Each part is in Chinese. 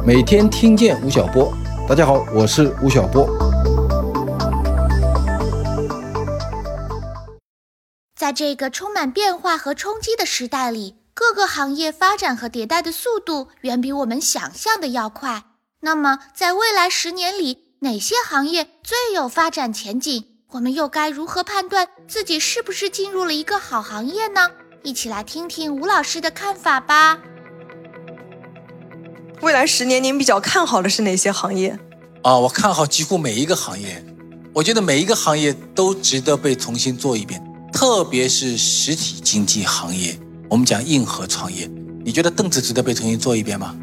每天听见吴晓波，大家好，我是吴晓波。在这个充满变化和冲击的时代里，各个行业发展和迭代的速度远比我们想象的要快。那么，在未来十年里，哪些行业最有发展前景？我们又该如何判断自己是不是进入了一个好行业呢？一起来听听吴老师的看法吧。未来十年，您比较看好的是哪些行业？啊，我看好几乎每一个行业。我觉得每一个行业都值得被重新做一遍，特别是实体经济行业。我们讲硬核创业，你觉得凳子值得被重新做一遍吗？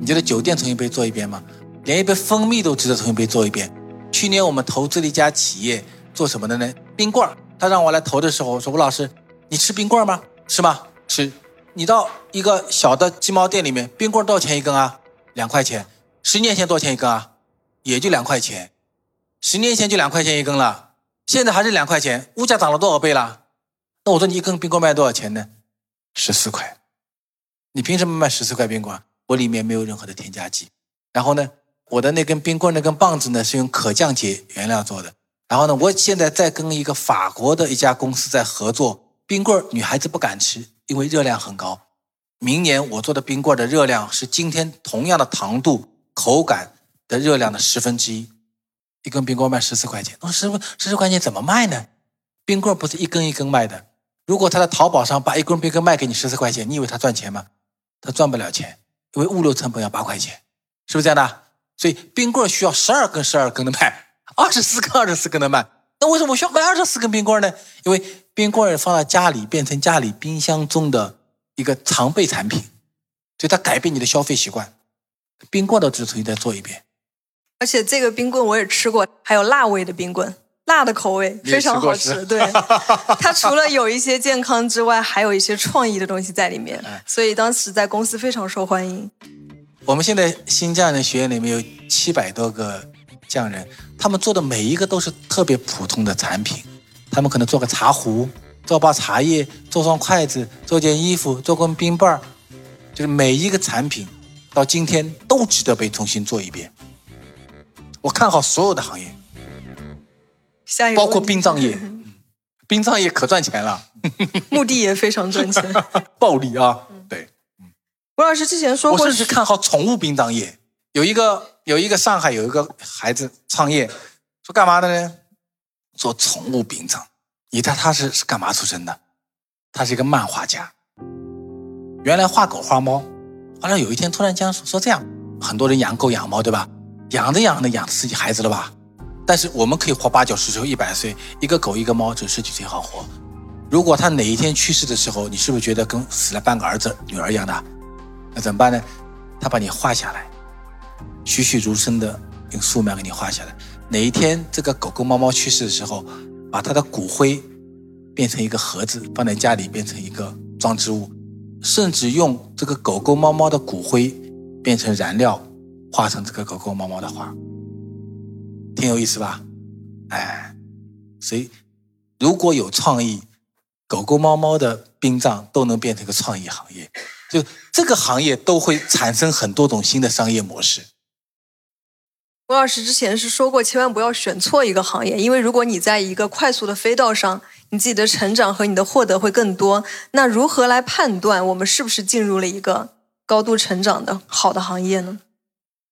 你觉得酒店重新被做一遍吗？连一杯蜂蜜都值得重新被做一遍。去年我们投资了一家企业，做什么的呢？冰棍儿。他让我来投的时候，我说吴老师，你吃冰棍儿吗？是吗？吃。你到一个小的鸡毛店里面，冰棍多少钱一根啊？两块钱。十年前多少钱一根啊？也就两块钱。十年前就两块钱一根了，现在还是两块钱。物价涨了多少倍了？那我说你一根冰棍卖多少钱呢？十四块。你凭什么卖十四块冰棍？我里面没有任何的添加剂。然后呢，我的那根冰棍那根棒子呢是用可降解原料做的。然后呢，我现在在跟一个法国的一家公司在合作，冰棍女孩子不敢吃。因为热量很高，明年我做的冰棍的热量是今天同样的糖度、口感的热量的十分之一。一根冰棍卖十四块钱，我说师傅，十四块钱怎么卖呢？冰棍不是一根一根卖的。如果他在淘宝上把一根冰棍卖给你十四块钱，你以为他赚钱吗？他赚不了钱，因为物流成本要八块钱，是不是这样的？所以冰棍需要十二根、十二根的卖，二十四根、二十四根的卖。那为什么我需要买二十四根冰棍呢？因为冰棍放到家里变成家里冰箱中的一个常备产品，所以它改变你的消费习惯。冰棍都只重新再做一遍。而且这个冰棍我也吃过，还有辣味的冰棍，辣的口味非常好吃。对，它除了有一些健康之外，还有一些创意的东西在里面，所以当时在公司非常受欢迎。我们现在新匠人学院里面有七百多个。匠人，他们做的每一个都是特别普通的产品，他们可能做个茶壶，做包茶叶，做双筷子，做件衣服，做根冰棒儿，就是每一个产品到今天都值得被重新做一遍。我看好所有的行业，包括殡葬业，殡葬业可赚钱了，墓地也非常赚钱，暴利啊，对。吴老师之前说过，我甚至看好宠物殡葬业，有一个。有一个上海有一个孩子创业，说干嘛的呢？做宠物殡葬。你猜他是是干嘛出身的？他是一个漫画家，原来画狗画猫，后来有一天突然间说说这样，很多人养狗养猫对吧？养着养着养自己孩子了吧？但是我们可以活八九十岁、一百岁，一个狗一个猫只有十几岁好活。如果他哪一天去世的时候，你是不是觉得跟死了半个儿子女儿一样的？那怎么办呢？他把你画下来。栩栩如生的用素描给你画下来。哪一天这个狗狗猫猫去世的时候，把它的骨灰变成一个盒子，放在家里变成一个装置物，甚至用这个狗狗猫猫的骨灰变成燃料，画成这个狗狗猫猫的画，挺有意思吧？哎，所以如果有创意，狗狗猫猫的殡葬都能变成一个创意行业，就这个行业都会产生很多种新的商业模式。吴老师之前是说过，千万不要选错一个行业，因为如果你在一个快速的飞道上，你自己的成长和你的获得会更多。那如何来判断我们是不是进入了一个高度成长的好的行业呢？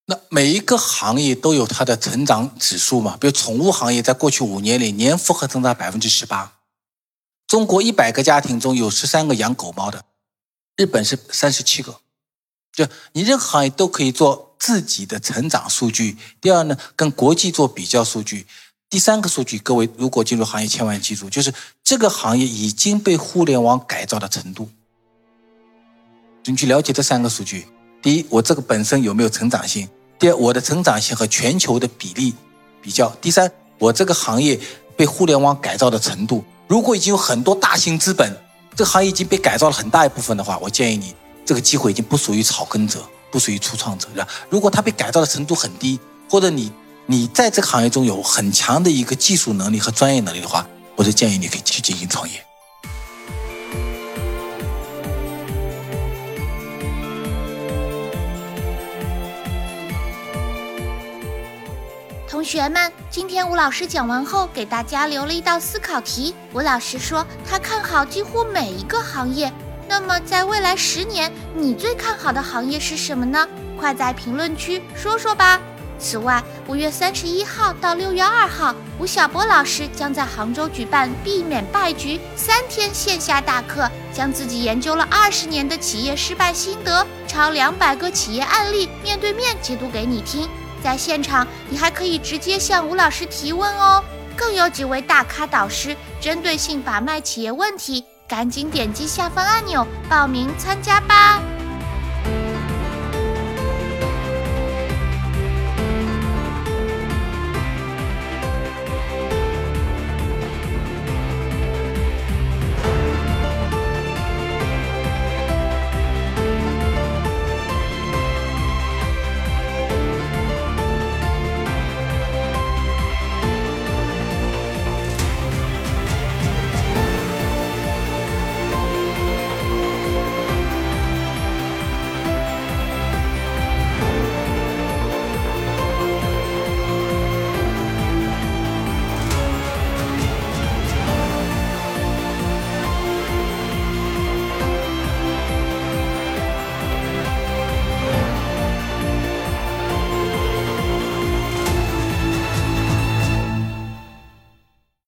那每一个行业都有它的成长指数嘛？比如宠物行业，在过去五年里年复合增长百分之十八。中国一百个家庭中有十三个养狗猫的，日本是三十七个。就你任何行业都可以做自己的成长数据。第二呢，跟国际做比较数据。第三个数据，各位如果进入行业，千万记住，就是这个行业已经被互联网改造的程度。你去了解这三个数据：第一，我这个本身有没有成长性；第二，我的成长性和全球的比例比较；第三，我这个行业被互联网改造的程度。如果已经有很多大型资本，这个行业已经被改造了很大一部分的话，我建议你。这个机会已经不属于草根者，不属于初创者，是吧？如果他被改造的程度很低，或者你你在这个行业中有很强的一个技术能力和专业能力的话，我就建议你可以去进行创业。同学们，今天吴老师讲完后，给大家留了一道思考题。吴老师说他看好几乎每一个行业。那么，在未来十年，你最看好的行业是什么呢？快在评论区说说吧。此外，五月三十一号到六月二号，吴晓波老师将在杭州举办“避免败局”三天线下大课，将自己研究了二十年的企业失败心得、超两百个企业案例，面对面解读给你听。在现场，你还可以直接向吴老师提问哦。更有几位大咖导师针对性把脉企业问题，赶紧点击下方按钮报名参加吧。